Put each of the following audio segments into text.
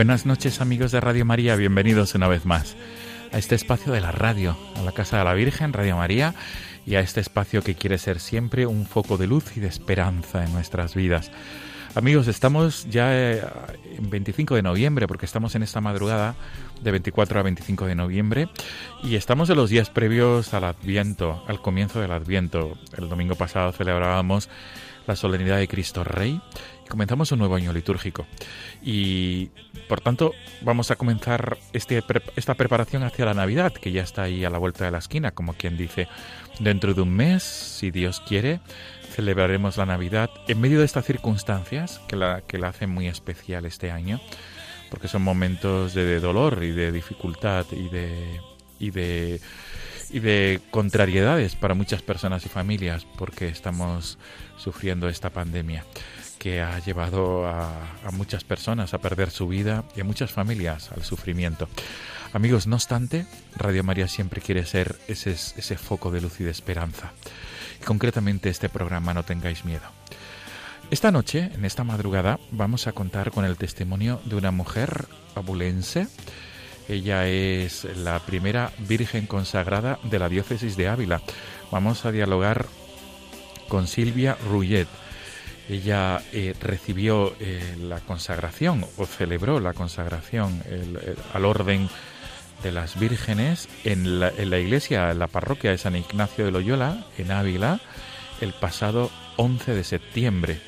Buenas noches amigos de Radio María, bienvenidos una vez más a este espacio de la radio, a la Casa de la Virgen, Radio María, y a este espacio que quiere ser siempre un foco de luz y de esperanza en nuestras vidas. Amigos, estamos ya eh, en 25 de noviembre, porque estamos en esta madrugada de 24 a 25 de noviembre, y estamos en los días previos al Adviento, al comienzo del Adviento. El domingo pasado celebrábamos la solemnidad de Cristo Rey y comenzamos un nuevo año litúrgico. Y por tanto, vamos a comenzar este, esta preparación hacia la Navidad, que ya está ahí a la vuelta de la esquina, como quien dice, dentro de un mes, si Dios quiere, celebraremos la Navidad en medio de estas circunstancias que la, que la hacen muy especial este año, porque son momentos de, de dolor y de dificultad y de, y de y de contrariedades para muchas personas y familias porque estamos sufriendo esta pandemia que ha llevado a, muchas personas a perder su vida y a muchas familias al sufrimiento. Amigos, no obstante, Radio María siempre quiere ser ese, ese foco de luz y de esperanza. Y concretamente este programa No tengáis miedo. Esta noche, en esta madrugada, vamos a contar con el testimonio de una mujer abulense. Ella es la primera Virgen consagrada de la diócesis de Ávila. Vamos a dialogar con Silvia Rullet. Ella eh, recibió eh, la consagración o celebró la consagración el- al orden de las vírgenes en la, en la iglesia, en la parroquia de San Ignacio de Loyola, en Ávila, el pasado 11 de septiembre.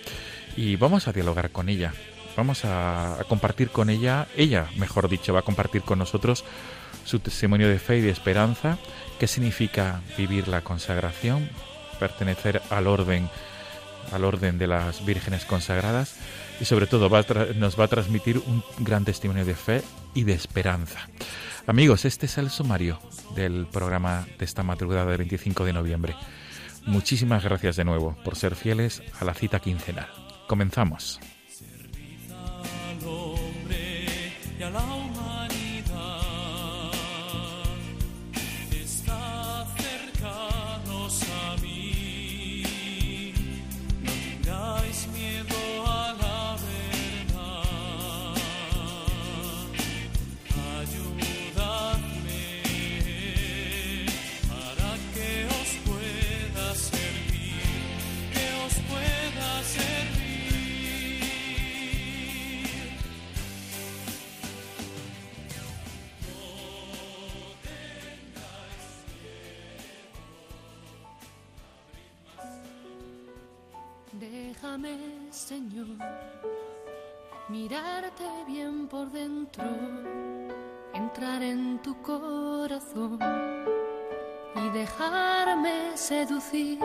Y vamos a dialogar con ella. Vamos a, compartir con ella, ella, mejor dicho, va a compartir con nosotros su testimonio de fe y de esperanza, qué significa vivir la consagración, pertenecer al orden al orden de las vírgenes consagradas y sobre todo nos va a transmitir un gran testimonio de fe y de esperanza. Amigos, este es el sumario del programa de esta madrugada del 25 de noviembre. Muchísimas gracias de nuevo por ser fieles a la cita quincenal. Comenzamos. Bien por dentro, entrar en tu corazón y dejarme seducir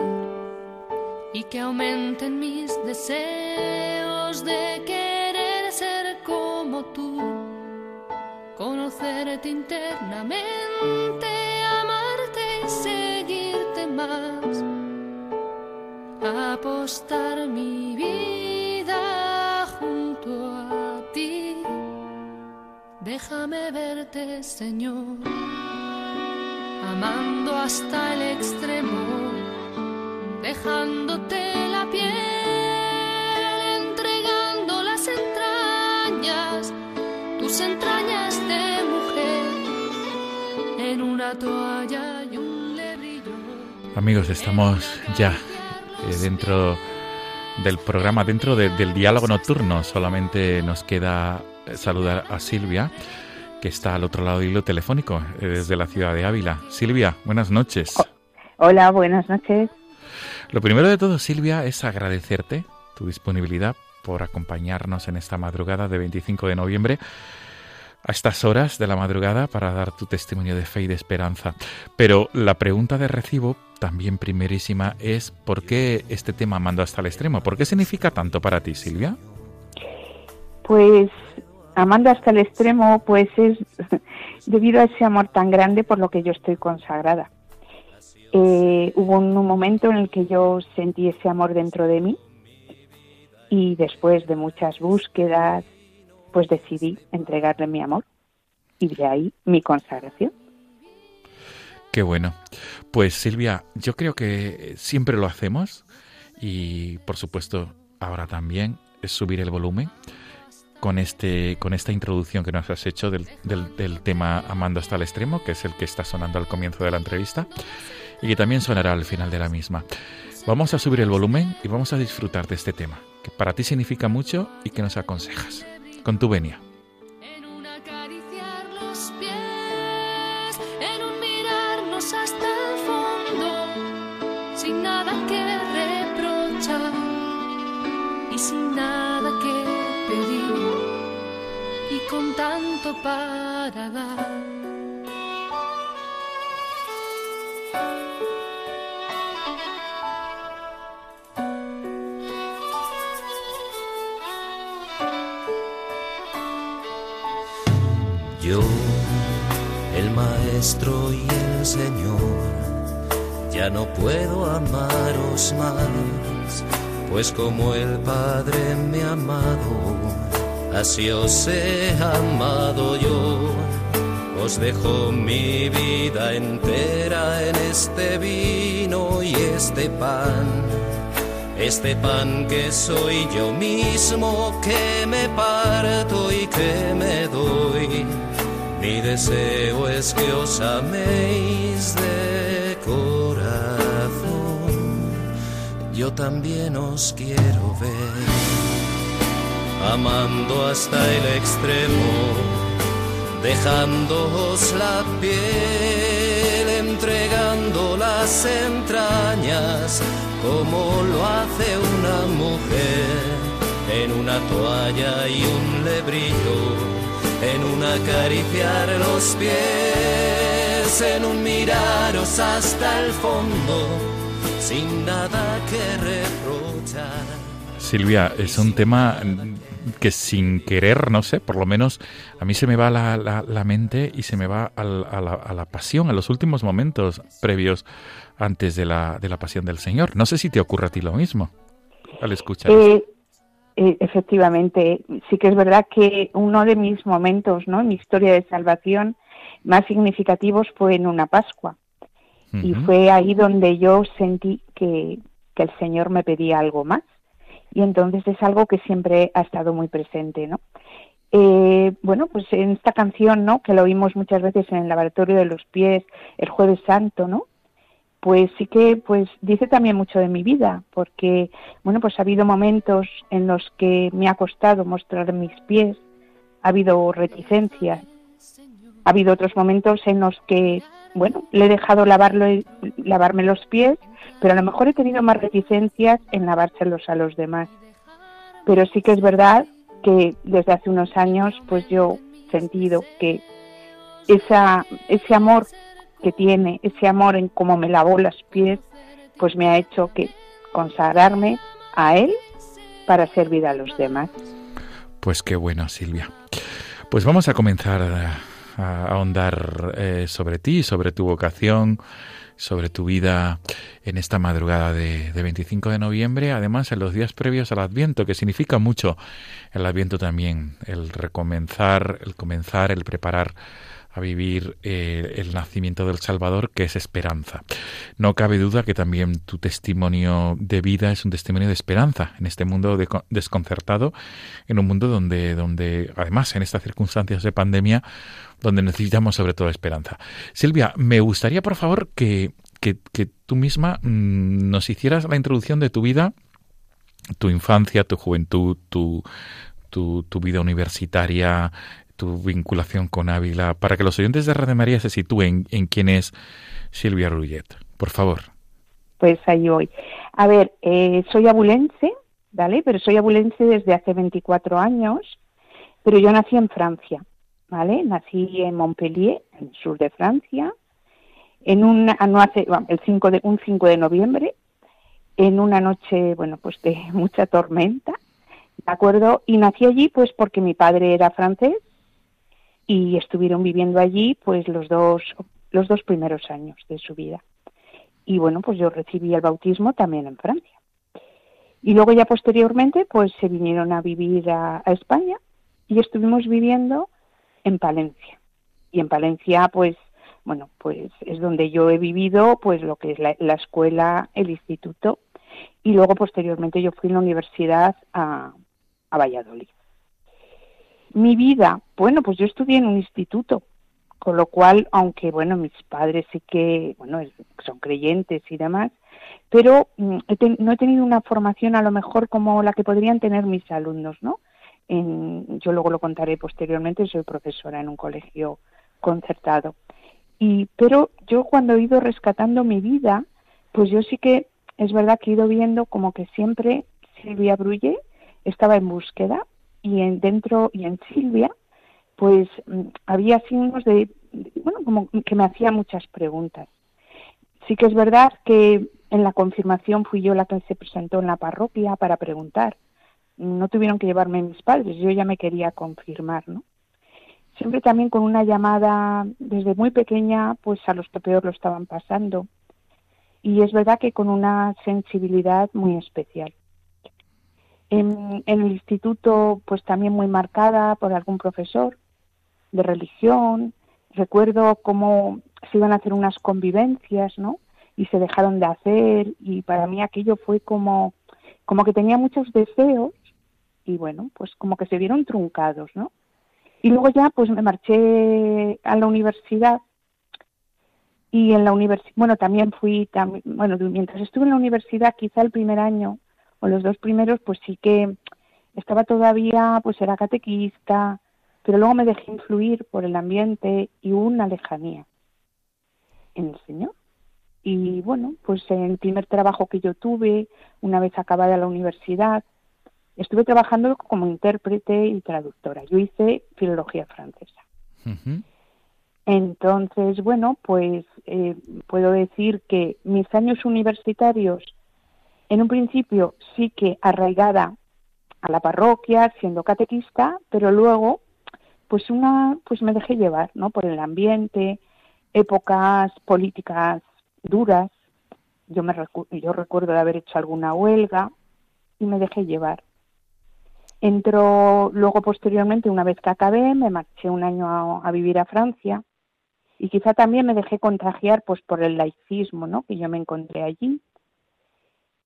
y que aumenten mis deseos de querer ser como tú, conocerte internamente, amarte y seguirte más apostar Verte, Señor, amando hasta el extremo, dejándote la piel, entregando las entrañas, tus entrañas de mujer. una toalla y un lebrillo. Amigos, estamos ya eh, dentro del programa, dentro de- del diálogo nocturno. Solamente nos queda eh, saludar a Silvia, que está al otro lado del hilo telefónico, eh, desde la ciudad de Ávila. Silvia, buenas noches. Hola, buenas noches. Lo primero de todo, Silvia, es agradecerte tu disponibilidad por acompañarnos en esta madrugada de 25 de noviembre a estas horas de la madrugada para dar tu testimonio de fe y de esperanza. Pero la pregunta de recibo, también primerísima, es ¿por qué este tema mando hasta el extremo? ¿Por qué significa tanto para ti, Silvia? Pues amando hasta el extremo, pues es debido a ese amor tan grande por lo que yo estoy consagrada. Eh, hubo un, un momento en el que yo sentí ese amor dentro de mí y después de muchas búsquedas, pues decidí entregarle mi amor y de ahí mi consagración. Qué bueno. Pues Silvia, yo creo que siempre lo hacemos y por supuesto ahora también es subir el volumen con este con esta introducción que nos has hecho del, del, del tema Amando hasta el extremo, que es el que está sonando al comienzo de la entrevista y que también sonará al final de la misma. Vamos a subir el volumen y vamos a disfrutar de este tema, que para ti significa mucho y que nos aconsejas. Con tu venia. Para dar. Yo, el maestro y el Señor, ya no puedo amaros más, pues como el Padre me ha amado, así os he amado yo. Os dejo mi vida entera en este vino y este pan. Este pan que soy yo mismo, que me parto y que me doy. Mi deseo es que os améis de corazón. Yo también os quiero ver, amando hasta el extremo, dejándoos la piel, entregando las entrañas como lo hace una mujer en una toalla y un lebrillo, en un acariciar los pies, en un miraros hasta el fondo, sin nada que reprochar. Silvia, es un tema que sin querer, no sé, por lo menos a mí se me va la, la, la mente y se me va al- a, la, a la pasión, a los últimos momentos previos antes de la, de la pasión del Señor. No sé si te ocurre a ti lo mismo al escuchar. Eh, eh, efectivamente, sí que es verdad que uno de mis momentos, ¿no? En mi historia de salvación más significativos fue en una Pascua. Y fue ahí donde yo sentí que, que el Señor me pedía algo más. Y entonces es algo que siempre ha estado muy presente, ¿no? Eh, bueno, pues en esta canción, ¿no? Que lo oímos muchas veces en el laboratorio de los pies, el Jueves Santo, ¿no? Pues sí que, pues dice también mucho de mi vida, porque, bueno, pues ha habido momentos en los que me ha costado mostrar mis pies, ha habido reticencias, ha habido otros momentos en los que, bueno, le he dejado lavarlo, lavarme los pies, pero a lo mejor he tenido más reticencias en lavárselos a los demás. Pero sí que es verdad que desde hace unos años, pues yo he sentido que esa, ese amor que tiene, ese amor en cómo me lavó los pies, pues me ha hecho que consagrarme a él para servir a los demás. Pues qué bueno, Silvia. Pues vamos a comenzar a, ahondar eh, sobre ti, sobre tu vocación, sobre tu vida en esta madrugada de, de 25 de noviembre, además en los días previos al Adviento, que significa mucho el Adviento también, el recomenzar, el comenzar, el preparar a vivir eh, el nacimiento del Salvador, que es esperanza. No cabe duda que también tu testimonio de vida es un testimonio de esperanza en este mundo desconcertado, en un mundo donde, donde, además, en estas circunstancias de pandemia, donde necesitamos sobre todo esperanza. Silvia, me gustaría, por favor, que, que, tú misma mm, nos hicieras la introducción de tu vida, tu infancia, tu juventud, tu, tu, tu vida universitaria, tu vinculación con Ávila, para que los oyentes de Radio María se sitúen en quién es Silvia Rullet. Por favor. Pues ahí voy. A ver, eh, soy abulense, ¿vale? Pero soy abulense desde hace 24 años, pero yo nací en Francia, ¿vale? Nací en Montpellier, en el sur de Francia, en una, no hace, el 5 de, un 5 de noviembre, en una noche, bueno, pues de mucha tormenta, ¿de acuerdo? Y nací allí pues porque mi padre era francés y estuvieron viviendo allí pues los dos los dos primeros años de su vida. Y bueno, pues yo recibí el bautismo también en Francia. Y luego ya posteriormente pues se vinieron a vivir a, España y estuvimos viviendo en Palencia. Y en Palencia pues bueno, pues es donde yo he vivido pues lo que es la, la escuela, el instituto y luego posteriormente yo fui a la universidad a, a Valladolid. Mi vida, bueno, pues yo estudié en un instituto, con lo cual, aunque, bueno, mis padres sí que, bueno, son creyentes y demás, pero mm, no he tenido una formación a lo mejor como la que podrían tener mis alumnos, ¿no? En, yo luego lo contaré posteriormente, soy profesora en un colegio concertado. Y, pero yo cuando he ido rescatando mi vida, pues yo sí que es verdad que he ido viendo como que siempre Silvia Brulle estaba en búsqueda y en, dentro y en Silvia, pues mm, había signos de, bueno, como que me hacía muchas preguntas. Sí que es verdad que en la confirmación fui yo la que se presentó en la parroquia para preguntar. No tuvieron que llevarme mis padres, yo ya me quería confirmar, ¿no? Siempre también con una llamada desde muy pequeña, pues a los que peor lo estaban pasando. Y es verdad que con una sensibilidad muy especial. En, el instituto, pues también muy marcada por algún profesor de religión. Recuerdo cómo se iban a hacer unas convivencias, ¿no? Y se dejaron de hacer y para mí aquello fue como, como que tenía muchos deseos y bueno, pues como que se vieron truncados, ¿no? Y luego ya pues me marché a la universidad y en la universidad, bueno, también fui, bueno, mientras estuve en la universidad, quizá el primer año o los dos primeros, pues sí que estaba todavía, pues era catequista, pero luego me dejé influir por el ambiente y una lejanía en el Señor. Y bueno, pues en el primer trabajo que yo tuve, una vez acabada la universidad, estuve trabajando como intérprete y traductora. Yo hice filología francesa. Entonces, bueno, pues eh, puedo decir que mis años universitarios en un principio sí que arraigada a la parroquia, siendo catequista, pero luego pues una pues me dejé llevar, ¿no? por el ambiente, épocas políticas duras. Yo me yo recuerdo de haber hecho alguna huelga y me dejé llevar. Entró luego posteriormente, una vez que acabé, me marché un año a, a, vivir a Francia y quizá también me dejé contagiar pues por el laicismo, ¿no? Que yo me encontré allí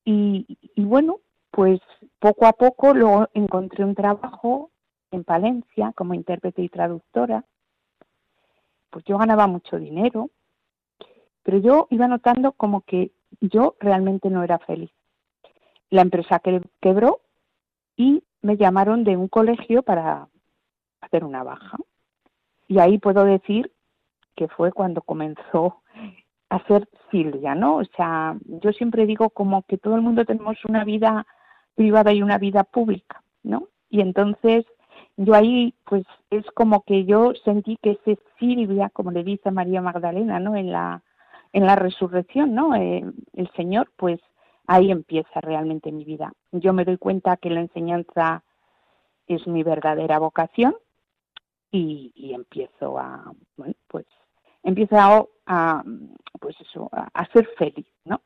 y, bueno, pues poco a poco luego encontré un trabajo en Palencia como intérprete y traductora. Pues yo ganaba mucho dinero, pero yo iba notando como que yo realmente no era feliz. La empresa quebró y me llamaron de un colegio para hacer una baja. Y ahí puedo decir que fue cuando comenzó a ser Silvia, ¿no? O sea, yo siempre digo como que todo el mundo tenemos una vida privada y una vida pública, ¿no? Y entonces yo ahí, pues es como que yo sentí que ese Silvia, como le dice María Magdalena, ¿no? En la, en la resurrección, ¿no? Eh, el Señor, pues ahí empieza realmente mi vida. Yo me doy cuenta que la enseñanza es mi verdadera vocación y, y empiezo a, bueno, pues empiezo a, pues eso, a, ser feliz, ¿no?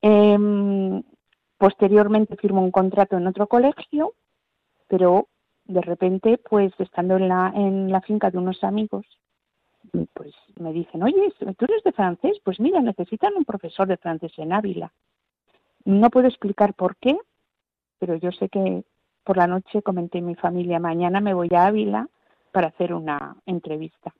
Em, posteriormente firmo un contrato en otro colegio, pero de repente, pues estando en la, en la finca de unos amigos, pues me dicen, oye, ¿tú eres de francés? Pues mira, necesitan un profesor de francés en Ávila. No puedo explicar por qué, pero yo sé que por la noche comenté a mi familia, mañana me voy a Ávila para hacer una entrevista.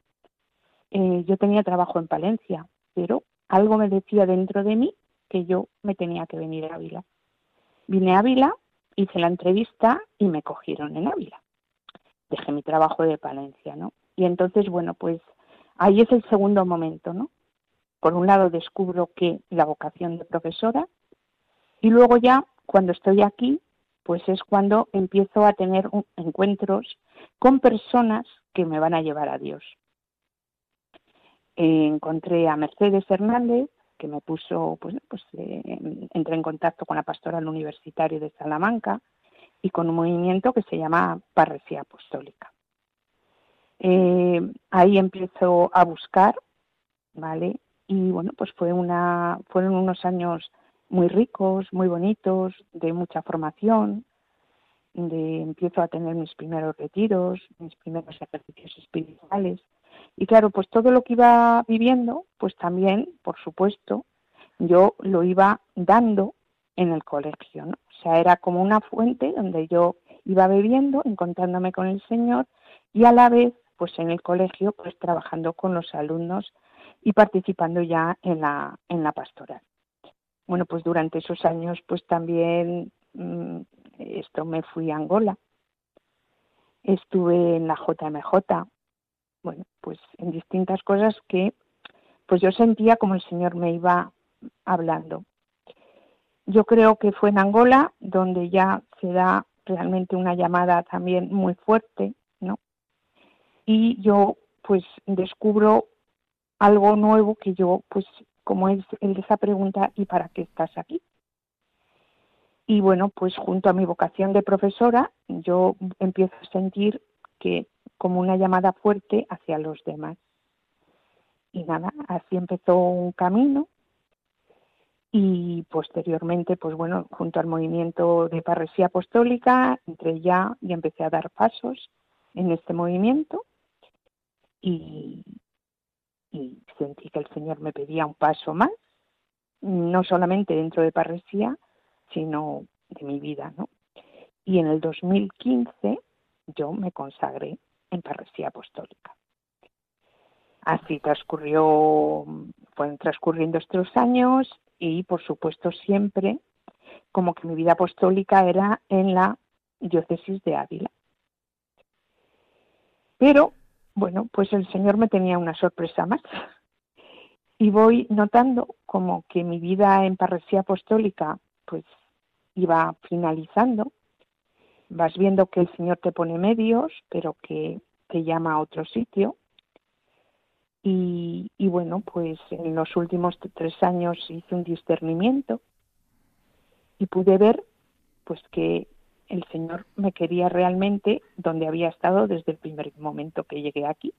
Eh, yo tenía trabajo en Palencia, pero algo me decía dentro de mí que yo me tenía que venir a Ávila. Vine a Ávila, hice la entrevista y me cogieron en Ávila. Dejé mi trabajo de Palencia, ¿no? Y entonces, bueno, pues ahí es el segundo momento, ¿no? Por un lado descubro que la vocación de profesora y luego ya cuando estoy aquí, pues es cuando empiezo a tener encuentros con personas que me van a llevar a Dios. Encontré a Mercedes Hernández, que me puso, pues, pues eh, entré en contacto con la pastoral universitaria de Salamanca y con un movimiento que se llama Parresía Apostólica. Eh, ahí empiezo a buscar, ¿vale? Y bueno, pues fue una, fueron unos años muy ricos, muy bonitos, de mucha formación, de empiezo a tener mis primeros retiros, mis primeros ejercicios espirituales. Y claro, pues todo lo que iba viviendo, pues también, por supuesto, yo lo iba dando en el colegio, ¿no? O sea, era como una fuente donde yo iba bebiendo, encontrándome con el Señor y a la vez, pues en el colegio, pues trabajando con los alumnos y participando ya en la, en la pastoral. Bueno, pues durante esos años, pues también mm, esto me fui a Angola, estuve en la JMJ, bueno, pues en distintas cosas que pues yo sentía como el Señor me iba hablando. Yo creo que fue en Angola donde ya se da realmente una llamada también muy fuerte, ¿no? Y yo pues descubro algo nuevo que yo pues como es el de esa pregunta ¿y para qué estás aquí? Y bueno, pues junto a mi vocación de profesora, yo empiezo a sentir que como una llamada fuerte hacia los demás. Y nada, así empezó un camino y posteriormente, pues bueno, junto al movimiento de parresía apostólica, entré ya y empecé a dar pasos en este movimiento y, y sentí que el Señor me pedía un paso más, no solamente dentro de parresía, sino de mi vida, ¿no? Y en el 2015 yo me consagré en parresía apostólica. Así transcurrió, fueron transcurriendo estos años y por supuesto siempre como que mi vida apostólica era en la diócesis de Ávila. Pero bueno, pues el Señor me tenía una sorpresa más. Y voy notando como que mi vida en parresía apostólica pues iba finalizando. Vas viendo que el Señor te pone medios, pero que te llama a otro sitio. Y, bueno, pues en los últimos tres años hice un discernimiento y pude ver pues que el Señor me quería realmente donde había estado desde el primer momento que llegué aquí,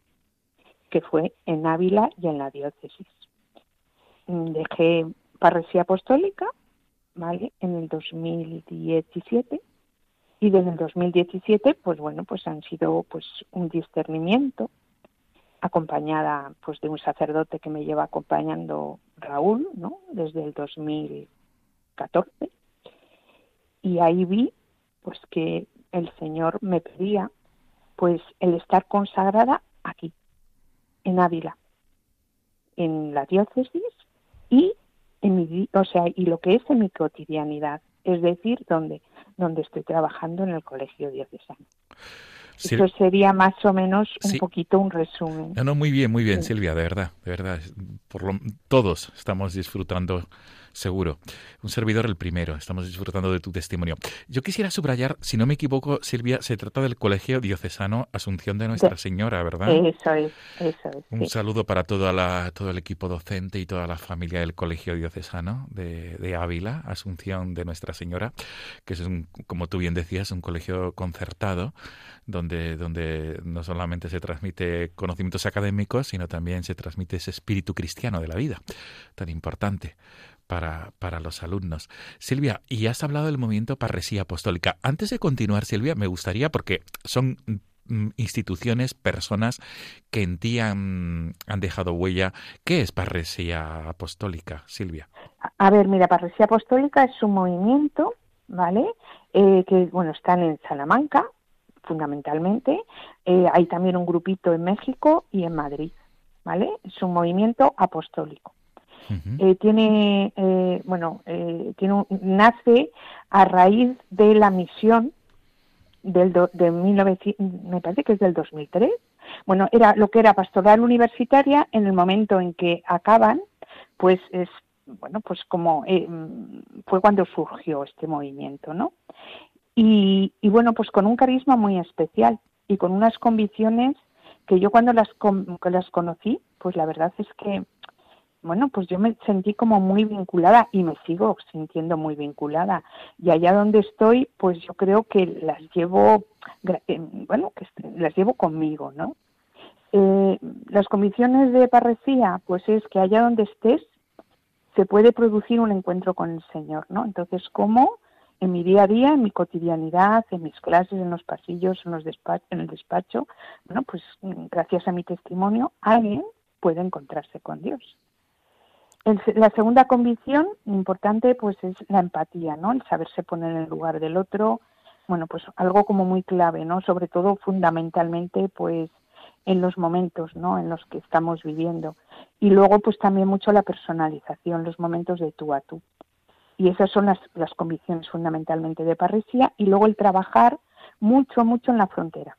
que fue en Ávila y en la diócesis. Dejé parresía apostólica, ¿vale? En el 2017 y desde el 2017, pues bueno, pues han sido pues un discernimiento acompañada pues de un sacerdote que me lleva acompañando Raúl, ¿no? Desde el 2014 y ahí vi pues que el Señor me pedía pues el estar consagrada aquí, en Ávila, en la diócesis y en mi, o sea, y lo que es en mi cotidianidad, es decir, donde donde estoy trabajando en el colegio diocesano. Eso sería más o menos un poquito un resumen. No, no, muy bien, muy bien, Silvia, de verdad, de verdad. Por lo, todos estamos disfrutando seguro. Un servidor el primero. Estamos disfrutando de tu testimonio. Yo quisiera subrayar, si no me equivoco, Silvia, se trata del Colegio Diocesano Asunción de Nuestra Señora, ¿verdad? Eso es, eso es. Un saludo para toda la, todo el equipo docente y toda la familia del Colegio Diocesano de, de Ávila, Asunción de Nuestra Señora, que es, un, como tú bien decías, un colegio concertado donde, donde no solamente se transmite conocimientos académicos, sino también se transmite ese espíritu cristiano de la vida, tan importante para, para los alumnos. Silvia, y has hablado del movimiento Parresía Apostólica. Antes de continuar, Silvia, me gustaría, porque son mm, instituciones, personas que en ti han, dejado huella. ¿Qué es Parresía Apostólica, Silvia? A ver, mira, Parresía Apostólica es un movimiento, ¿vale? Eh, que, bueno, están en Salamanca, fundamentalmente. Eh, hay también un grupito en México y en Madrid, ¿vale? Es un movimiento apostólico. Eh, tiene, eh, bueno, eh, tiene un- nace a raíz de la misión del do- de 1900, me parece que es del 2003. Bueno, era lo que era pastoral universitaria en el momento en que acaban, pues es bueno, pues como eh, fue cuando surgió este movimiento, ¿no? Y, y bueno, pues con un carisma muy especial y con unas convicciones que yo cuando las, con- las conocí, pues la verdad es que, bueno, pues yo me sentí como muy vinculada y me sigo sintiendo muy vinculada. Y allá donde estoy, pues yo creo que las llevo, eh, bueno, que las llevo conmigo, ¿no? Eh, las convicciones de parresía, pues es que allá donde estés, se puede producir un encuentro con el Señor, ¿no? Entonces, ¿cómo? En mi día a día, en mi cotidianidad, en mis clases, en los pasillos, en, los despa- en el despacho, bueno, pues mm, gracias a mi testimonio, alguien puede encontrarse con Dios. El la segunda convicción importante, pues es la empatía, ¿no? El saberse poner en el lugar del otro, bueno, pues algo como muy clave, ¿no? Sobre todo, fundamentalmente, pues en los momentos, ¿no? En los que estamos viviendo. Y luego, pues también mucho la personalización, los momentos de tú a tú. Y esas son las, las convicciones fundamentalmente de parresía. Y luego el trabajar mucho, mucho en la frontera.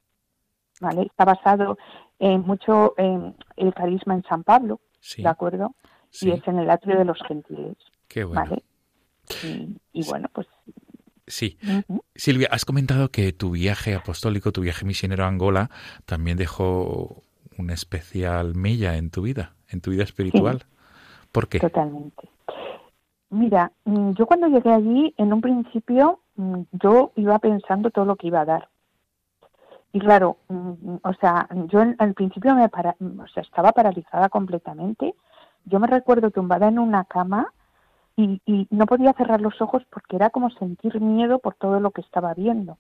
¿Vale? Está basado en mucho en el carisma en San Pablo, Sí, ¿de acuerdo? Sí, Y es en el atrio de los gentiles, qué bueno. ¿vale? Y, y bueno, pues Sí. Silvia, has comentado que tu viaje apostólico, tu viaje misionero a Angola, también dejó una especial mella en tu vida, en tu vida espiritual. ¿Por qué? Totalmente. Mira, mm, yo cuando llegué allí, en un principio, mm, yo iba pensando todo lo que iba a dar. Y claro, mm, o sea, yo al principio me para, o sea, estaba paralizada completamente. Yo me recuerdo tumbada en una cama y, no podía cerrar los ojos porque era como sentir miedo por todo lo que estaba viendo.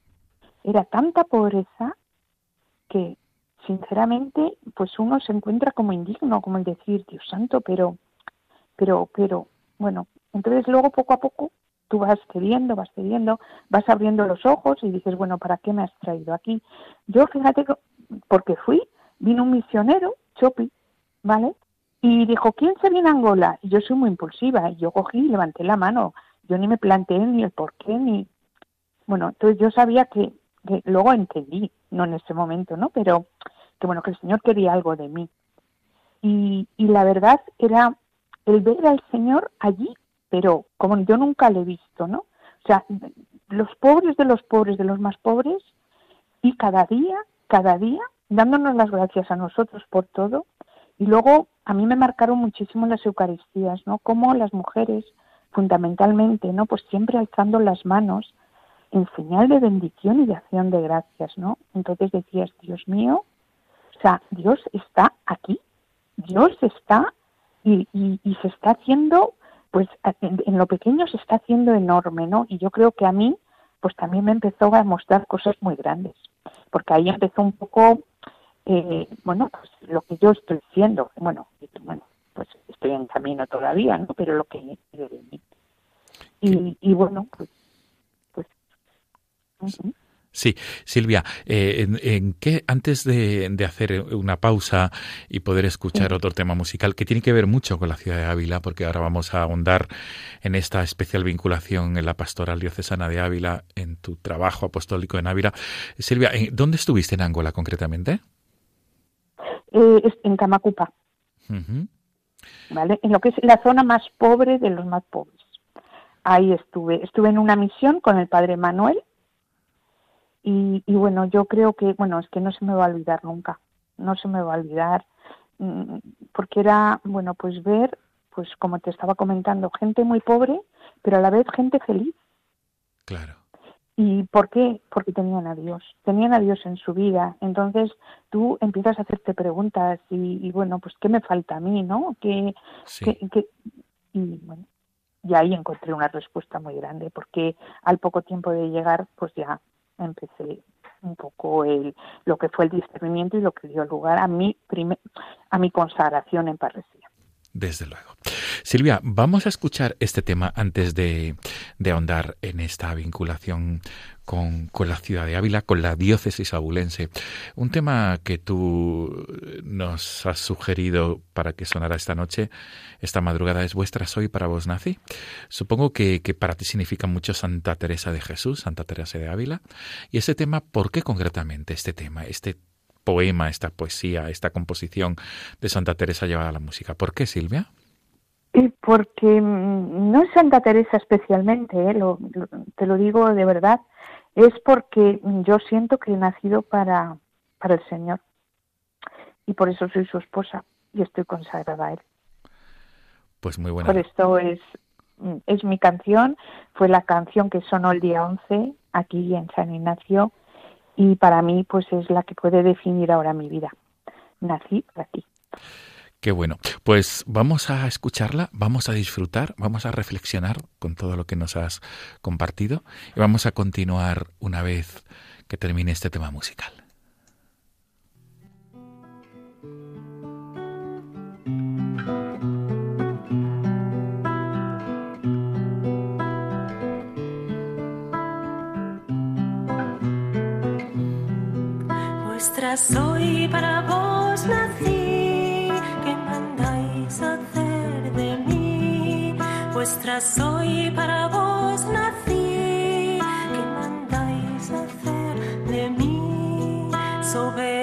Era tanta pobreza que, sinceramente, pues uno se encuentra como indigno, como el decir, Dios santo, pero pero pero bueno entonces luego poco a poco tú vas cediendo vas cediendo vas abriendo los ojos y dices bueno para qué me has traído aquí yo fíjate que porque fui vino un misionero Chopi vale y dijo quién se viene Angola y yo soy muy impulsiva y yo cogí y levanté la mano yo ni me planteé ni el por qué ni bueno entonces yo sabía que, que luego entendí no en ese momento no pero que bueno que el señor quería algo de mí y, y la verdad era el ver al Señor allí, pero como yo nunca le he visto, ¿no? O sea, los pobres de los pobres, de los más pobres, y cada día, cada día, dándonos las gracias a nosotros por todo. Y luego a mí me marcaron muchísimo las Eucaristías, ¿no? Como las mujeres, fundamentalmente, ¿no? Pues siempre alzando las manos en señal de bendición y de acción de gracias, ¿no? Entonces decías, Dios mío, o sea, Dios está aquí, Dios está y, y, y se está haciendo, pues en, en, lo pequeño se está haciendo enorme, ¿no? Y yo creo que a mí, pues también me empezó a mostrar cosas muy grandes, porque ahí empezó un poco, eh, bueno, pues lo que yo estoy siendo, bueno, bueno, pues estoy en camino todavía, ¿no? Pero lo que de mí. Y, y bueno, pues, pues uh -huh. Sí, Silvia, eh, ¿en, ¿en, qué, antes de, de, hacer una pausa y poder escuchar otro tema musical que tiene que ver mucho con la ciudad de Ávila, porque ahora vamos a ahondar en esta especial vinculación en la pastoral diocesana de Ávila, en tu trabajo apostólico en Ávila. Silvia, ¿dónde estuviste en Angola concretamente? Eh, en Camacupa, uh -huh. ¿vale? En lo que es la zona más pobre de los más pobres. Ahí estuve. Estuve en una misión con el padre Manuel, y, y, bueno, yo creo que, bueno, es que no se me va a olvidar nunca, no se me va a olvidar, porque era, bueno, pues ver, pues como te estaba comentando, gente muy pobre, pero a la vez gente feliz. Claro. ¿Y por qué? Porque tenían a Dios, tenían a Dios en su vida. Entonces tú empiezas a hacerte preguntas y, y bueno, pues ¿qué me falta a mí, no? ¿Qué, sí. qué, qué? Y bueno, y ahí encontré una respuesta muy grande, porque al poco tiempo de llegar, pues ya empecé un poco el, lo que fue el discernimiento y lo que dio lugar a mi, a mi consagración en parresía. Desde luego. Silvia, vamos a escuchar este tema antes de, de ahondar en esta vinculación con, con, la ciudad de Ávila, con la diócesis abulense. Un tema que tú nos has sugerido para que sonara esta noche, esta madrugada, es Vuestra Soy para vos nací. Supongo que, que para ti significa mucho Santa Teresa de Jesús, Santa Teresa de Ávila. Y ese tema, ¿por qué concretamente este tema, este poema, esta poesía, esta composición de Santa Teresa llevada a la música? ¿Por qué, Silvia? Porque mm, no es Santa Teresa especialmente, ¿eh? lo, te lo digo de verdad, es porque yo siento que he nacido para, para el Señor y por eso soy su esposa y estoy consagrada a Él. Pues muy buena. Por esto es, es mi canción, fue la canción que sonó el día 11 aquí en San Ignacio y para mí pues es la que puede definir ahora mi vida. Nací para ti. Qué bueno. Pues vamos a escucharla, vamos a disfrutar, vamos a reflexionar con todo lo que nos has compartido y vamos a continuar una vez que termine este tema musical. Vuestra soy para vos Vuestra soy para vos nací, que mandáis hacer de mí. Soberana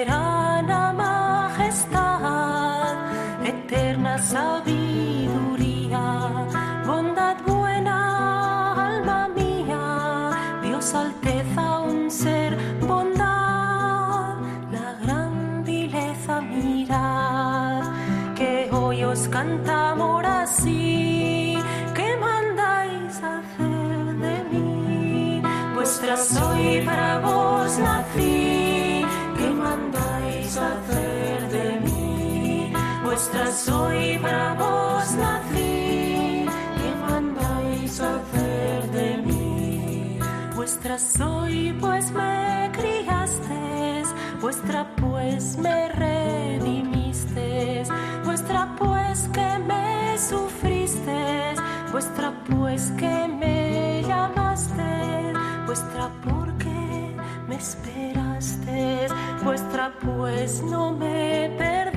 para vos nací, que mandáis hacer de mí, vuestra soy pues me criasteis, vuestra pues me redimisteis, vuestra pues que me sufristeis, vuestra pues que me llamasteis, vuestra porque me esperasteis, vuestra pues no me perdí,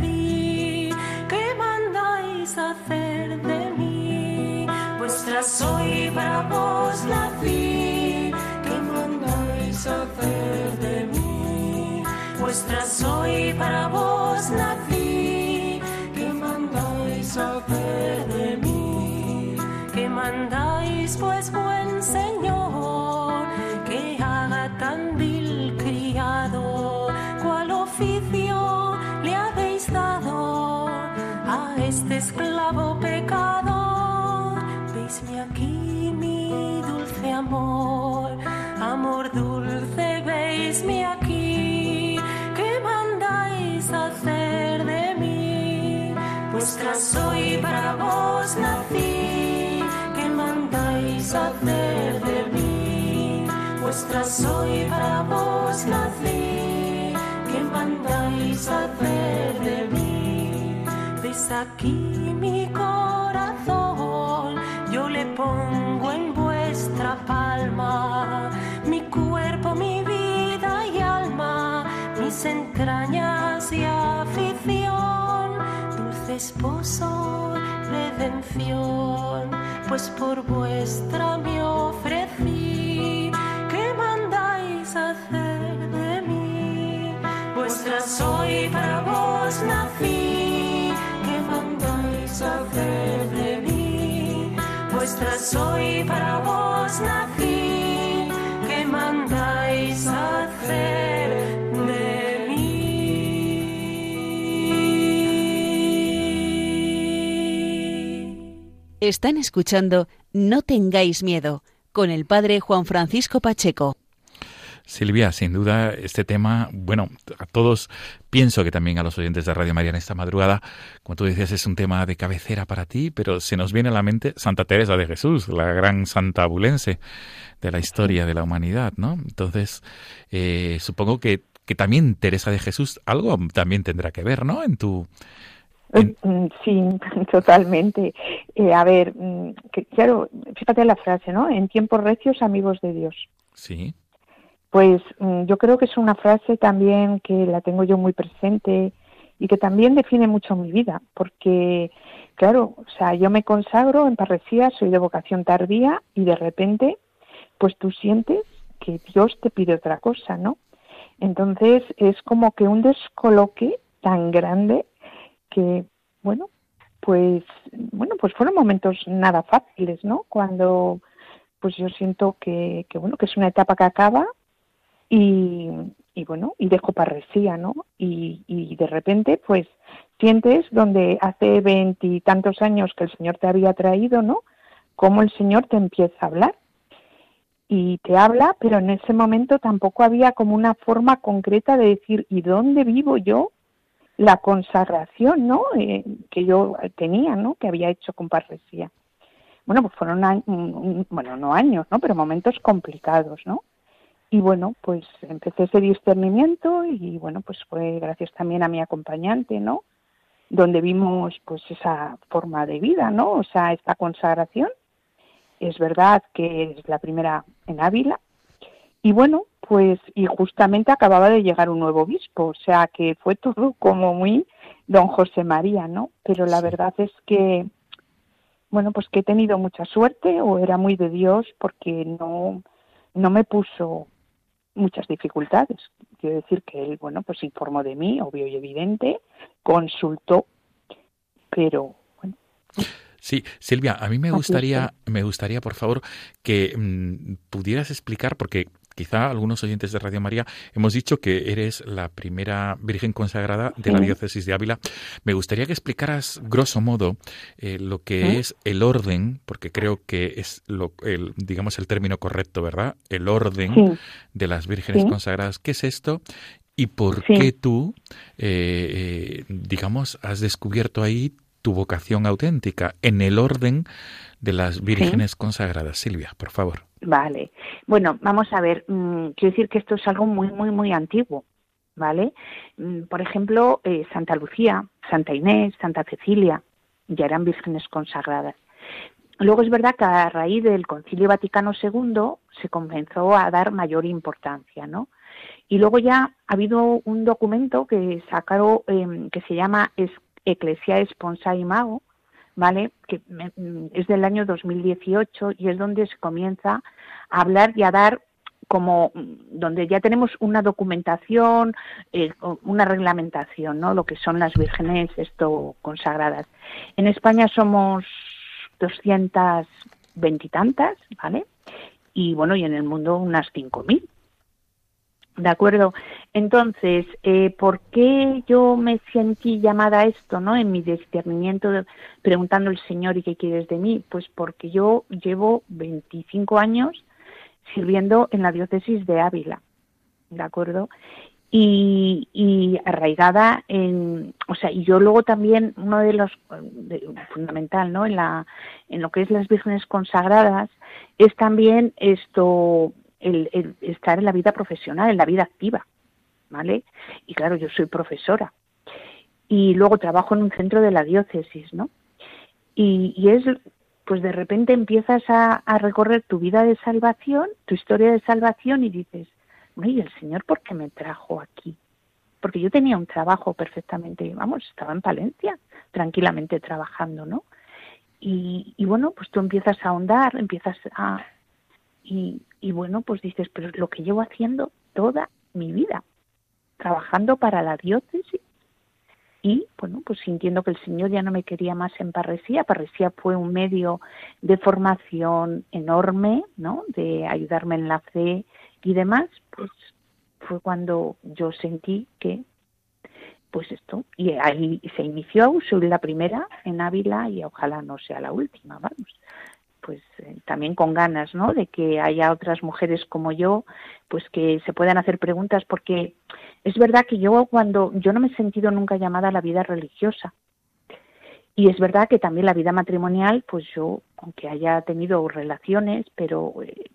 soy para vos nací, ¿qué mandáis hacer de mí? Vuestra soy para vos nací, ¿qué mandáis hacer de mí? ¿Qué mandáis pues buen vos nací, ¿qué mandáis hacer de mí? Vuestra soy para vos nací, ¿qué mandáis hacer de mí? Ves aquí mi corazón, yo le pongo en vuestra palma, mi cuerpo, mi vida y alma, mis entrañas y afición, dulce esposo, redención, pues por vuestra me ofrecí, ¿qué mandáis hacer de mí? Vuestra soy para vos nací, ¿qué mandáis hacer de mí? Vuestra soy para vos nací, Están escuchando No tengáis miedo con el padre Juan Francisco Pacheco. Silvia, sin duda este tema, bueno, a todos, pienso que también a los oyentes de Radio María en esta madrugada, como tú decías, es un tema de cabecera para ti, pero se nos viene a la mente Santa Teresa de Jesús, la gran santa abulense de la historia de la humanidad, ¿no? Entonces, eh, supongo que, que también Teresa de Jesús algo también tendrá que ver, ¿no? En tu... en- Mm, Sí, totalmente. Eh, a ver, mm, que, claro, fíjate la frase, ¿no? En tiempos recios, amigos de Dios. Sí, Pues mm, yo creo que es una frase también que la tengo yo muy presente y que también define mucho mi vida, porque, claro, o sea, yo me consagro en parresía, soy de vocación tardía y de repente, pues tú sientes que Dios te pide otra cosa, ¿no? Entonces es como que un descoloque tan grande que, bueno, pues, bueno, pues fueron momentos nada fáciles, ¿no? Cuando, pues yo siento que, que bueno, que es una etapa que acaba y, y bueno, y dejo parresía, ¿no? Y, y de repente, pues, sientes donde hace veintitantos años que el Señor te había traído, ¿no? Cómo el Señor te empieza a hablar. Y te habla, pero en ese momento tampoco había como una forma concreta de decir, ¿y dónde vivo yo? La consagración, ¿no? Eh, que yo tenía, ¿no? Que había hecho con parresía. Bueno, pues fueron, bueno, no años, ¿no? Pero momentos complicados, ¿no? Y bueno, pues empecé ese discernimiento y bueno, pues fue gracias también a mi acompañante, ¿no? Donde vimos pues esa forma de vida, ¿no? O sea, esta consagración. Es verdad que es la primera en Ávila. Y bueno, pues y justamente acababa de llegar un nuevo obispo, o sea que fue todo como muy don José María, ¿no? Pero la verdad es que bueno, pues que he tenido mucha suerte o era muy de Dios porque no no me puso muchas dificultades. Quiero decir que él, bueno, pues informó de mí, obvio y evidente, consultó, pero bueno, Sí, Silvia, a mí me gustaría, me gustaría, por favor, que mm, pudieras explicar, porque quizá algunos oyentes de Radio María hemos dicho que eres la primera Virgen consagrada de la diócesis de Ávila. Me gustaría que explicaras, grosso modo, eh, lo que es el orden, porque creo que es lo, el, digamos, el término correcto, ¿verdad? El orden sí, de las vírgenes Sí. consagradas. ¿Qué es esto? ¿Y por Sí. qué tú, eh, eh, digamos, has descubierto ahí tu vocación auténtica en el orden de las vírgenes consagradas? Silvia, por favor. vale. Bueno, vamos a ver, mm, quiero decir que esto es algo muy, muy, muy antiguo, ¿vale? Mm, Por ejemplo, eh, Santa Lucía, Santa Inés, Santa Cecilia, ya eran vírgenes consagradas. Luego es verdad que a raíz del Concilio Vaticano II se comenzó a dar mayor importancia, ¿no? Y luego ya ha habido un documento que sacaron eh, que se llama es- Ecclesia Sponsa Imago, ¿vale? Que mm, es del año 2018 y es donde se comienza a hablar y a dar como mm, donde ya tenemos una documentación, eh, una reglamentación, ¿no? Lo que son las vírgenes esto consagradas. En España somos 220 y tantas, ¿vale? Y bueno, y en el mundo unas 5.000. ¿De acuerdo? Entonces, eh, ¿por qué yo me sentí llamada a esto, no? En mi discernimiento, preguntando al Señor, ¿y qué quieres de mí? Pues porque yo llevo 25 años sirviendo en la diócesis de Ávila, ¿de acuerdo? Y, y arraigada en, o sea, y yo luego también, uno de los, de- fundamental, ¿no? En la, en lo que es las vírgenes consagradas, es también esto, el, estar en la vida profesional, en la vida activa, ¿vale? Y claro, yo soy profesora y luego trabajo en un centro de la diócesis, ¿no? Y, y es, pues de repente empiezas a, a recorrer tu vida de salvación, tu historia de salvación y dices, bueno, ¿y el Señor por qué me trajo aquí? Porque yo tenía un trabajo perfectamente, vamos, estaba en Palencia, tranquilamente trabajando, ¿no? Y, y bueno, pues tú empiezas a ahondar, empiezas a, y, y bueno, pues dices, pero es lo que llevo haciendo toda mi vida, trabajando para la diócesis y bueno, pues sintiendo que el Señor ya no me quería más en Parresía. Parresía fue un medio de formación enorme, ¿no? De ayudarme en la fe y demás, pues fue cuando yo sentí que pues esto, y ahí se inició, soy la primera en Ávila y ojalá no sea la última, vamos. Pues eh, también con ganas, ¿no? De que haya otras mujeres como yo, pues que se puedan hacer preguntas, porque es verdad que yo cuando yo no me he sentido nunca llamada a la vida religiosa. Y es verdad que también la vida matrimonial, pues yo, aunque haya tenido relaciones, pero eh,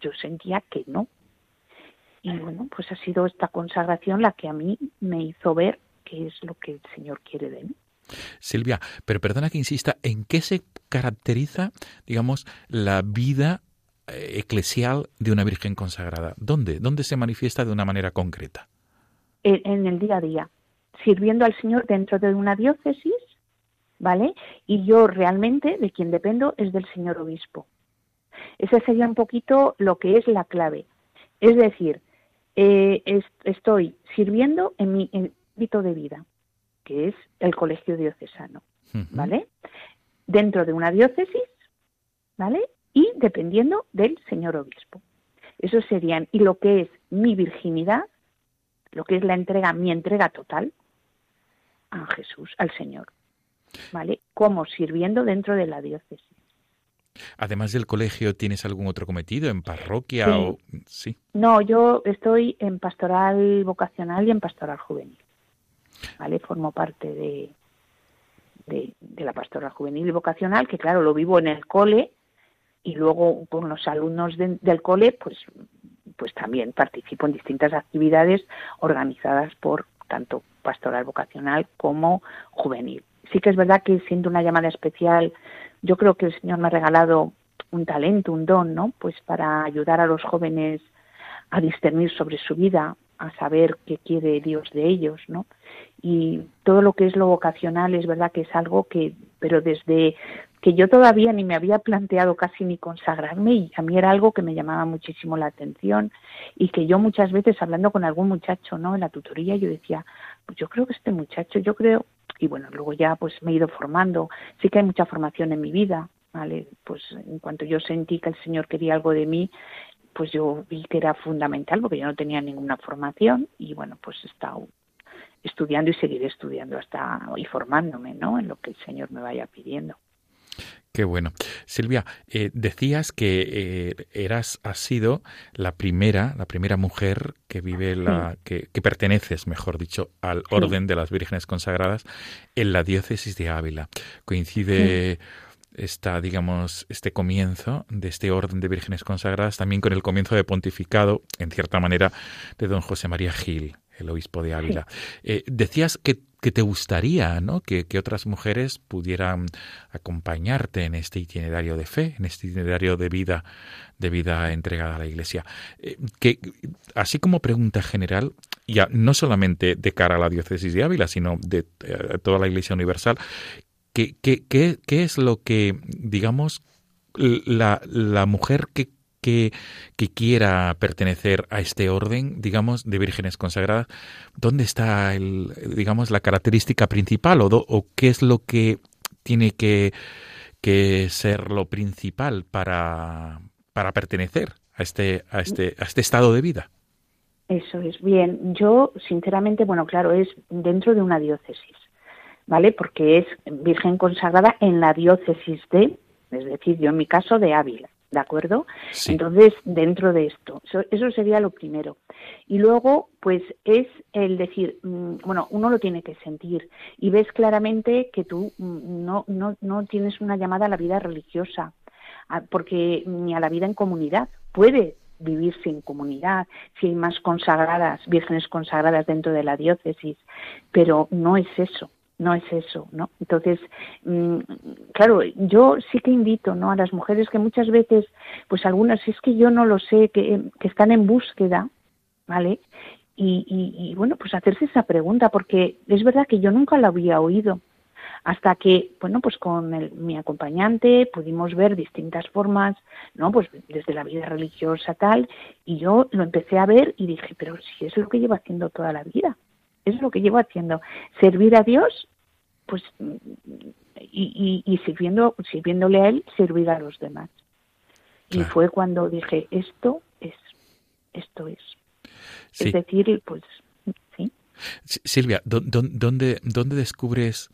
yo sentía que no. Y bueno, pues ha sido esta consagración la que a mí me hizo ver qué es lo que el Señor quiere de mí. Silvia, pero perdona que insista, ¿en qué se caracteriza, digamos, la vida eh, eclesial de una Virgen consagrada? ¿Dónde? ¿Dónde se manifiesta de una manera concreta? En, el día a día, sirviendo al Señor dentro de una diócesis, ¿vale? Y yo realmente de quien dependo es del señor obispo. Ese sería un poquito lo que es la clave. Es decir, eh, es- estoy sirviendo en mi ámbito de vida, que es el colegio diocesano. ¿vale? Dentro de una diócesis, ¿vale? Y dependiendo del señor obispo. Eso serían, y lo que es mi virginidad, lo que es la entrega, mi entrega total a Jesús, al Señor, ¿vale? Como sirviendo dentro de la diócesis. Además del colegio, ¿tienes algún otro cometido en parroquia Sí. o sí? No, yo estoy en pastoral vocacional y en pastoral juvenil. ¿Vale? Formo parte de, la pastoral juvenil y vocacional, que claro, lo vivo en el cole y luego con los alumnos de- del cole, pues, pues también participo en distintas actividades organizadas por tanto pastoral vocacional como juvenil. Sí que es verdad que siendo una llamada especial, yo creo que el Señor me ha regalado un talento, un don, ¿no? Pues para ayudar a los jóvenes a discernir sobre su vida, a saber qué quiere Dios de ellos, ¿no? Y todo lo que es lo vocacional es verdad que es algo que, pero desde que yo todavía ni me había planteado casi ni consagrarme y a mí era algo que me llamaba muchísimo la atención y que yo muchas veces hablando con algún muchacho, ¿no? En la tutoría yo decía, pues yo creo que este muchacho, yo creo, y bueno, luego ya pues me he ido formando, sí que hay mucha formación en mi vida, ¿vale? Pues en cuanto yo sentí que el Señor quería algo de mí, pues yo vi que era fundamental porque yo no tenía ninguna formación y bueno, pues he estado estudiando y seguiré estudiando hasta y formándome, ¿no? En lo que el Señor me vaya pidiendo. Qué bueno. Silvia, eh, decías que eh, eras, has sido la primera, la primera mujer que vive la, que, que perteneces, mejor dicho, al orden de las vírgenes consagradas en la diócesis de Ávila. Coincide esta, digamos, este comienzo de este orden de vírgenes consagradas también con el comienzo de pontificado, en cierta manera, de don José María Gil, el obispo de Ávila. Eh, decías que, que te gustaría, ¿no? Que, que otras mujeres pudieran acompañarte en este itinerario de fe, en este itinerario de vida, de vida entregada a la Iglesia. Eh, que, así como pregunta general, ya no solamente de cara a la diócesis de Ávila, sino de eh, toda la Iglesia universal, ¿qué, qué, qué, es lo que, digamos, la, la mujer que que, que, quiera pertenecer a este orden, digamos, de vírgenes consagradas, ¿dónde está, el, digamos, la característica principal o, o qué es lo que tiene que, que ser lo principal para, para pertenecer a este, a, este, a este estado de vida? Eso es bien. Yo, sinceramente, bueno, claro, es dentro de una diócesis, ¿vale? Porque es virgen consagrada en la diócesis de, es decir, yo en mi caso de Ávila. ¿De acuerdo? Sí. Entonces, dentro de esto, eso, eso, sería lo primero. Y luego, pues es el decir, bueno, uno lo tiene que sentir y ves claramente que tú no, no, no tienes una llamada a la vida religiosa, porque ni a la vida en comunidad. Puede vivirse en comunidad, si hay más consagradas, vírgenes consagradas dentro de la diócesis, pero no es eso no es eso, ¿no? Entonces, mmm, claro, yo sí que invito, ¿no? A las mujeres que muchas veces, pues algunas, es que yo no lo sé, que, que están en búsqueda, ¿vale? Y, y, y, bueno, pues hacerse esa pregunta, porque es verdad que yo nunca la había oído, hasta que, bueno, pues con el, mi acompañante pudimos ver distintas formas, ¿no? Pues desde la vida religiosa tal, y yo lo empecé a ver y dije, pero si es lo que llevo haciendo toda la vida es lo que llevo haciendo, servir a Dios, pues y, y, y sirviendo, sirviéndole a él, servir a los demás. Claro. Y fue cuando dije, esto es, esto es. Sí. Es decir, pues, sí. Silvia, ¿dónde, ¿dónde descubres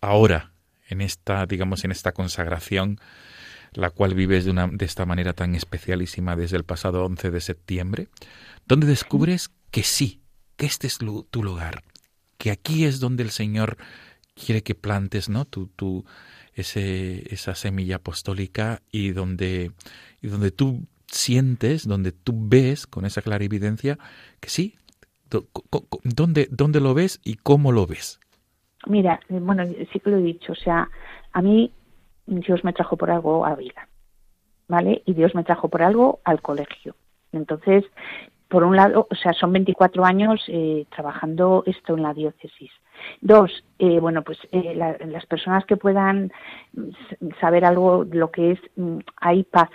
ahora, en esta, digamos, en esta consagración, la cual vives de, una, de esta manera tan especialísima desde el pasado 11 de septiembre, donde descubres que sí, que este es tu lugar, que aquí es donde el Señor quiere que plantes, ¿no? Tu, tu, ese, esa semilla apostólica y donde, y donde tú sientes, donde tú ves con esa clara evidencia que sí, ¿dónde, dónde lo ves y cómo lo ves? Mira, eh, bueno, sí que lo he dicho, o sea, a mí Dios me trajo por algo a vida, ¿vale? Y Dios me trajo por algo al colegio. Entonces, por un lado, o sea, son 24 años eh, trabajando esto en la diócesis. Dos, eh, bueno, pues eh, las personas que puedan saber algo de lo que es, mm, hay paz,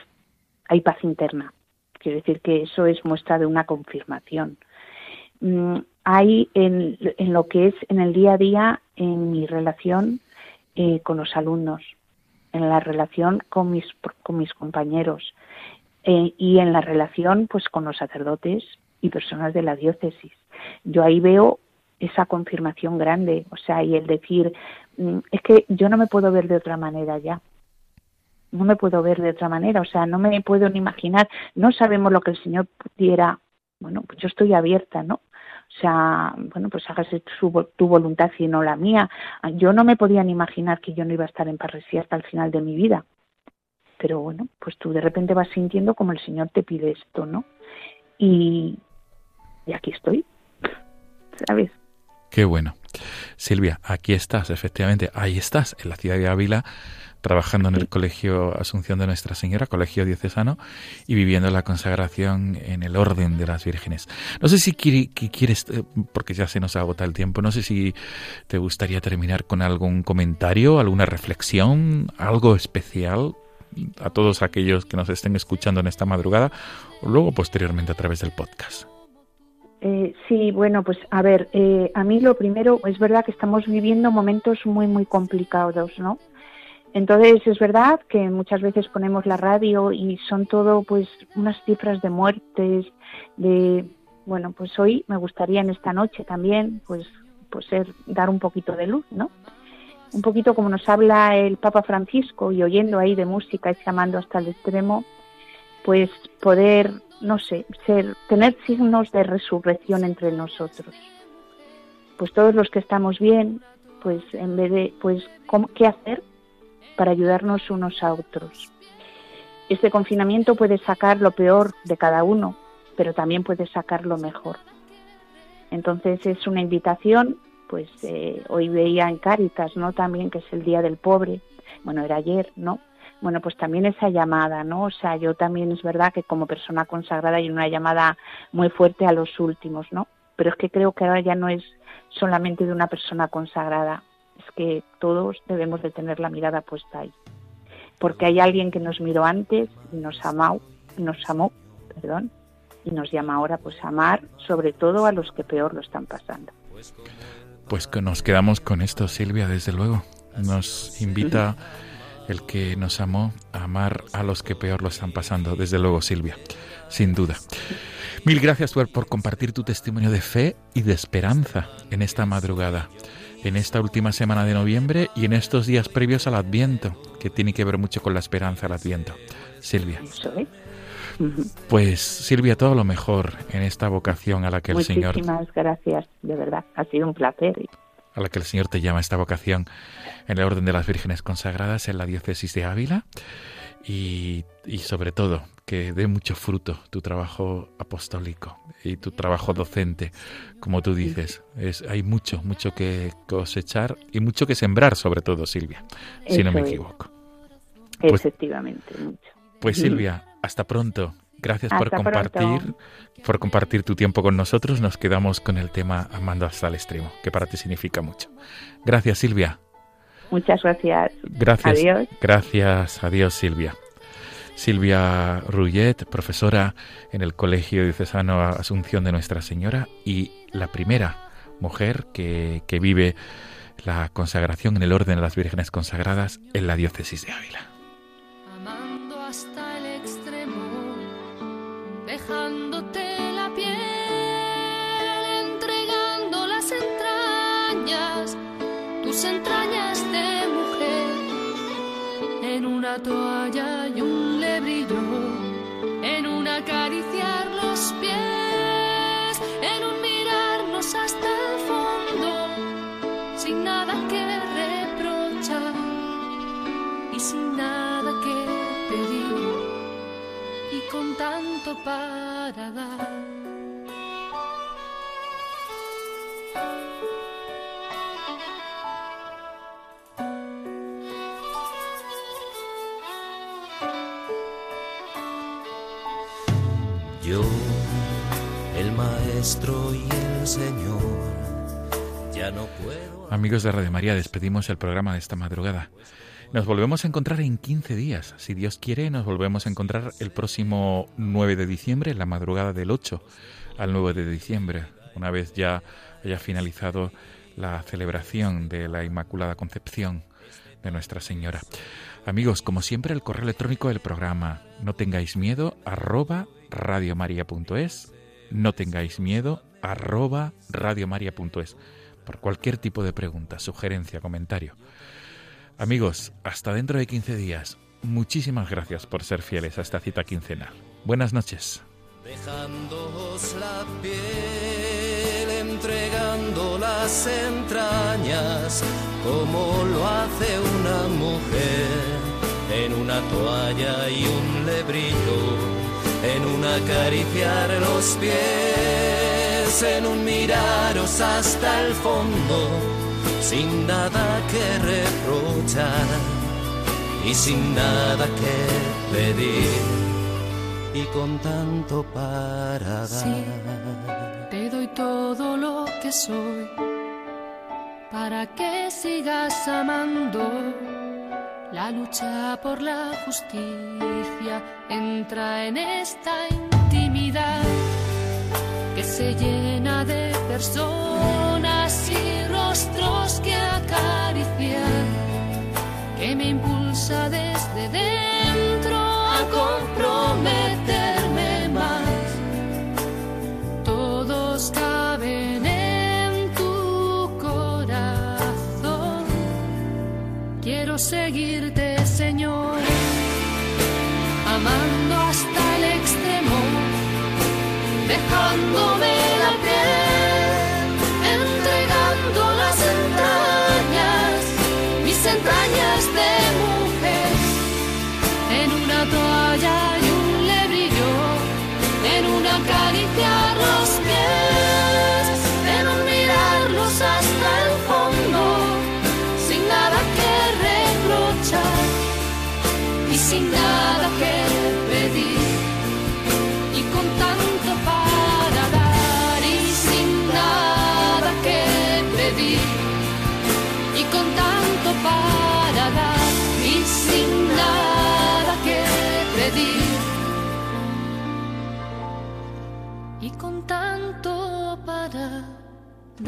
hay paz interna. Quiero decir que eso es muestra de una confirmación. Mm, hay en, lo que es en el día a día, en mi relación con los alumnos, en la relación con mis, con mis compañeros, eh, y en la relación pues con los sacerdotes y personas de la diócesis. Yo ahí veo esa confirmación grande, o sea, y el decir, mm, es que yo no me puedo ver de otra manera ya. No me puedo ver de otra manera, o sea, no me puedo ni imaginar, no sabemos lo que el Señor pudiera, bueno, pues yo estoy abierta, ¿no? O sea, bueno, pues hágase tu, voluntad y no la mía. Yo no me podía ni imaginar que yo no iba a estar en parresía hasta el final de mi vida pero bueno, pues tú de repente vas sintiendo como el Señor te pide esto, ¿no? Y, y aquí estoy, ¿sabes? Qué bueno. Silvia, aquí estás, efectivamente, ahí estás, en la ciudad de Ávila, trabajando en el Colegio Asunción de Nuestra Señora, Colegio Diocesano, y viviendo la consagración en el orden de las vírgenes. No sé si quieres, eh, porque ya se nos agota el tiempo, no sé si te gustaría terminar con algún comentario, alguna reflexión, algo especial a todos aquellos que nos estén escuchando en esta madrugada o luego posteriormente a través del podcast. Eh, sí, bueno, pues a ver, eh, a mí lo primero es verdad que estamos viviendo momentos muy, muy complicados, ¿no? Entonces es verdad que muchas veces ponemos la radio y son todo pues unas cifras de muertes, de bueno, pues hoy me gustaría en esta noche también pues pues ser, dar un poquito de luz, ¿no? Un poquito como nos habla el Papa Francisco y oyendo ahí de música y llamando hasta el extremo, pues poder, no sé, ser, tener signos de resurrección entre nosotros. Pues todos los que estamos bien, pues en vez de, pues, ¿qué hacer para ayudarnos unos a otros? Este confinamiento puede sacar lo peor de cada uno, pero también puede sacar lo mejor. Entonces es una invitación pues eh, hoy veía en Cáritas, ¿no? También que es el Día del Pobre, bueno, era ayer, ¿no? Bueno, pues también esa llamada, ¿no? O sea, yo también es verdad que como persona consagrada hay una llamada muy fuerte a los últimos, ¿no? Pero es que creo que ahora ya no es solamente de una persona consagrada, es que todos debemos de tener la mirada puesta ahí. Porque hay alguien que nos miró antes y nos amó, nos amó, perdón, y nos llama ahora pues a amar sobre todo a los que peor lo están pasando. Pues que nos quedamos con esto, Silvia, desde luego. Nos invita el que nos amó a amar a los que peor lo están pasando, desde luego, Silvia, sin duda. Mil gracias por, por compartir tu testimonio de fe y de esperanza en esta madrugada, en esta última semana de noviembre y en estos días previos al Adviento, que tiene que ver mucho con la esperanza al Adviento. Silvia. Pues Silvia, todo lo mejor en esta vocación a la que el Señor... Muchísimas gracias, de verdad, ha sido un placer. A la que el Señor te llama esta vocación en el orden de las vírgenes consagradas en la diócesis de Ávila y, sobre todo que dé mucho fruto tu trabajo apostólico y tu trabajo docente, como tú dices. Es, hay mucho, mucho que cosechar y mucho que sembrar, sobre todo, Silvia, si no me equivoco. Pues Efectivamente, mucho. Pues Silvia, hasta pronto. Gracias por compartir, por compartir tu tiempo con nosotros. Nos quedamos con el tema Amando hasta el extremo, que para ti significa mucho. Gracias, Silvia. Muchas gracias. Gracias. Adiós. Gracias. Adiós, Silvia. Silvia Rullet, profesora en el Colegio Diocesano Asunción de Nuestra Señora y la primera mujer que, que vive la consagración en el orden de las vírgenes consagradas en la diócesis de Ávila. Una toalla y un lebrillo, en un acariciar los pies, en un mirarnos hasta el fondo, sin nada que reprochar y sin nada que pedir y con tanto para dar. El Señor, ya no puedo. Amigos de Radio María, despedimos el programa de esta madrugada. Nos volvemos a encontrar en 15 días. Si Dios quiere, nos volvemos a encontrar el próximo 9 de diciembre, la madrugada del 8 al 9 de diciembre, una vez ya haya finalizado la celebración de la Inmaculada Concepción de Nuestra Señora. Amigos, como siempre, el correo electrónico del programa, no tengáis miedo, arroba radiomaria.es, no tengáis miedo, arroba radiomaria.es, por cualquier tipo de pregunta, sugerencia, comentario. Amigos, hasta dentro de 15 días. Muchísimas gracias por ser fieles a esta cita quincenal. Buenas noches. Dejándoos la piel, entregando las entrañas, como lo hace una mujer, en una toalla y un lebrillo, un acariciar los pies, en un miraros hasta el fondo, sin nada que reprochar y sin nada que pedir y con tanto para Sí, dar. te doy todo lo que soy para que sigas amando. La lucha por la justicia entra en esta intimidad que se llena de personas y rostros que acariciar, seguirte, Señor, amando hasta el extremo, dejándome